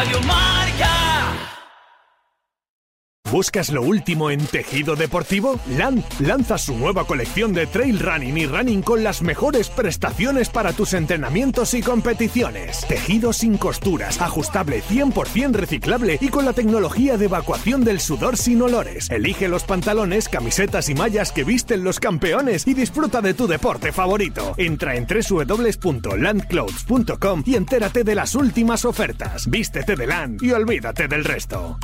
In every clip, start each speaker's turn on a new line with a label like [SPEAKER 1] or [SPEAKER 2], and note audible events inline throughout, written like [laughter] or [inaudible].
[SPEAKER 1] Radio Marca.
[SPEAKER 2] ¿Buscas lo último en tejido deportivo? Land lanza su nueva colección de trail running y running con las mejores prestaciones para tus entrenamientos y competiciones. Tejido sin costuras, ajustable 100% reciclable y con la tecnología de evacuación del sudor sin olores. Elige los pantalones, camisetas y mallas que visten los campeones y disfruta de tu deporte favorito. Entra en www.landclothes.com y entérate de las últimas ofertas. Vístete de Land y olvídate del resto.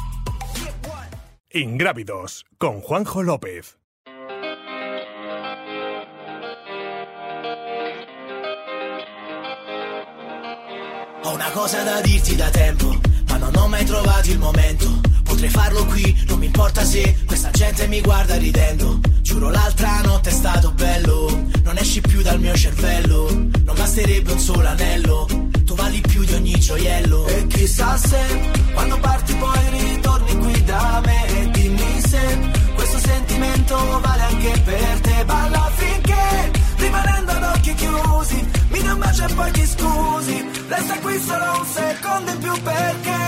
[SPEAKER 2] Ingrávidos con Juanjo López.
[SPEAKER 3] Ho una cosa da dirti da tempo, ma non ho mai trovato il momento. Potrei farlo qui, non mi importa se questa gente mi guarda ridendo. Giuro l'altra notte è stato bello, non esci più dal mio cervello. Non basterebbe un solo anello, vali più di ogni gioiello. E chissà se quando parti poi ritorni qui da me e dimmi se questo sentimento vale anche per te. Balla finché rimanendo ad occhi chiusi, mi dai un bacio e poi ti scusi. Resta qui solo un secondo in più perché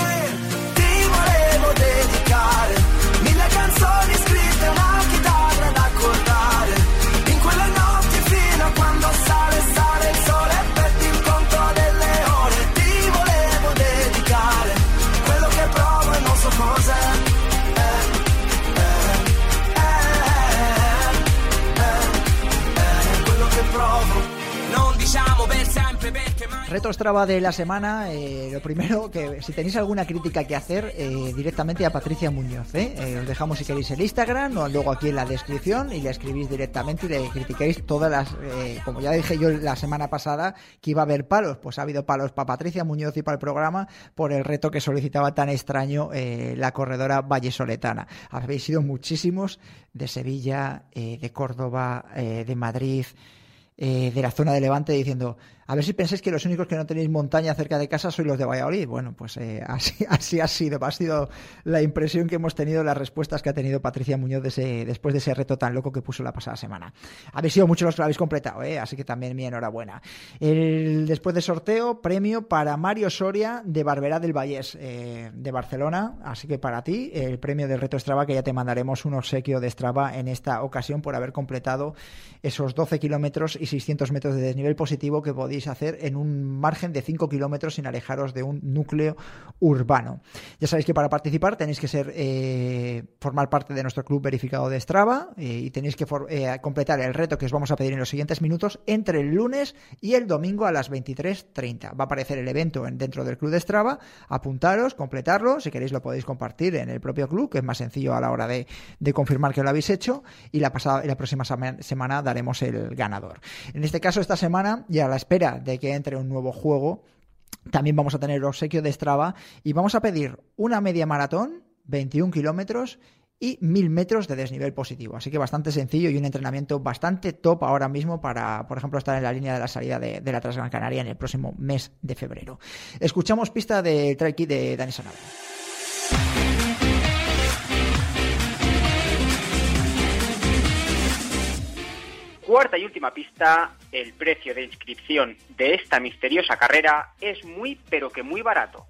[SPEAKER 3] ti volevo dedicare
[SPEAKER 1] perché mai.
[SPEAKER 4] Reto Strava de la semana, eh, lo primero, que si tenéis alguna crítica que hacer, eh, directamente a Patricia Muñoz. ¿eh? Eh, os dejamos si queréis el Instagram o luego aquí en la descripción y le escribís directamente y le critiquéis todas las... eh, como ya dije yo la semana pasada que iba a haber palos, pues ha habido palos para Patricia Muñoz y para el programa por el reto que solicitaba tan extraño la corredora vallesoletana. Habéis sido muchísimos de Sevilla, de Córdoba, de Madrid de la zona de Levante diciendo, a ver si pensáis que los únicos que no tenéis montaña cerca de casa sois los de Valladolid. Bueno, pues eh, [laughs] así, así ha sido, ha sido la impresión que hemos tenido, las respuestas que ha tenido Patricia Muñoz después de ese reto tan loco que puso la pasada semana. Habéis sido muchos los que lo habéis completado, ¿eh? así que también mi enhorabuena. El, después de sorteo, premio para Mario Soria de Barberá del Vallés, eh, de Barcelona. Así que para ti, el premio del reto Strava, que ya te mandaremos un obsequio de Strava en esta ocasión por haber completado esos 12 kilómetros y 600 metros de desnivel positivo que podéis hacer en un margen de 5 kilómetros sin alejaros de un núcleo urbano. Ya sabéis que para participar tenéis que ser eh, formar parte de nuestro club verificado de Strava eh, y tenéis que eh, completar el reto que os vamos a pedir en los siguientes minutos entre el lunes y el domingo a las 23.30. Va a aparecer el evento en- dentro del club de Strava. Apuntaros, completarlo. Si queréis lo podéis compartir en el propio club, que es más sencillo a la hora de, confirmar que lo habéis hecho. Y la, pasada, la próxima sema- semana daremos el ganador. En este caso, esta semana, y a la espera de que entre un nuevo juego, también vamos a tener el obsequio de Strava y vamos a pedir una media maratón, 21 kilómetros y 1000 metros de desnivel positivo. Así que bastante sencillo y un entrenamiento bastante top ahora mismo para, por ejemplo, estar en la línea de la salida de, la Transgran Canaria en el próximo mes de febrero. Escuchamos pista de Trail Kit de Dani Sanabria.
[SPEAKER 5] Cuarta y última pista, el precio de inscripción de esta misteriosa carrera es muy pero que muy barato.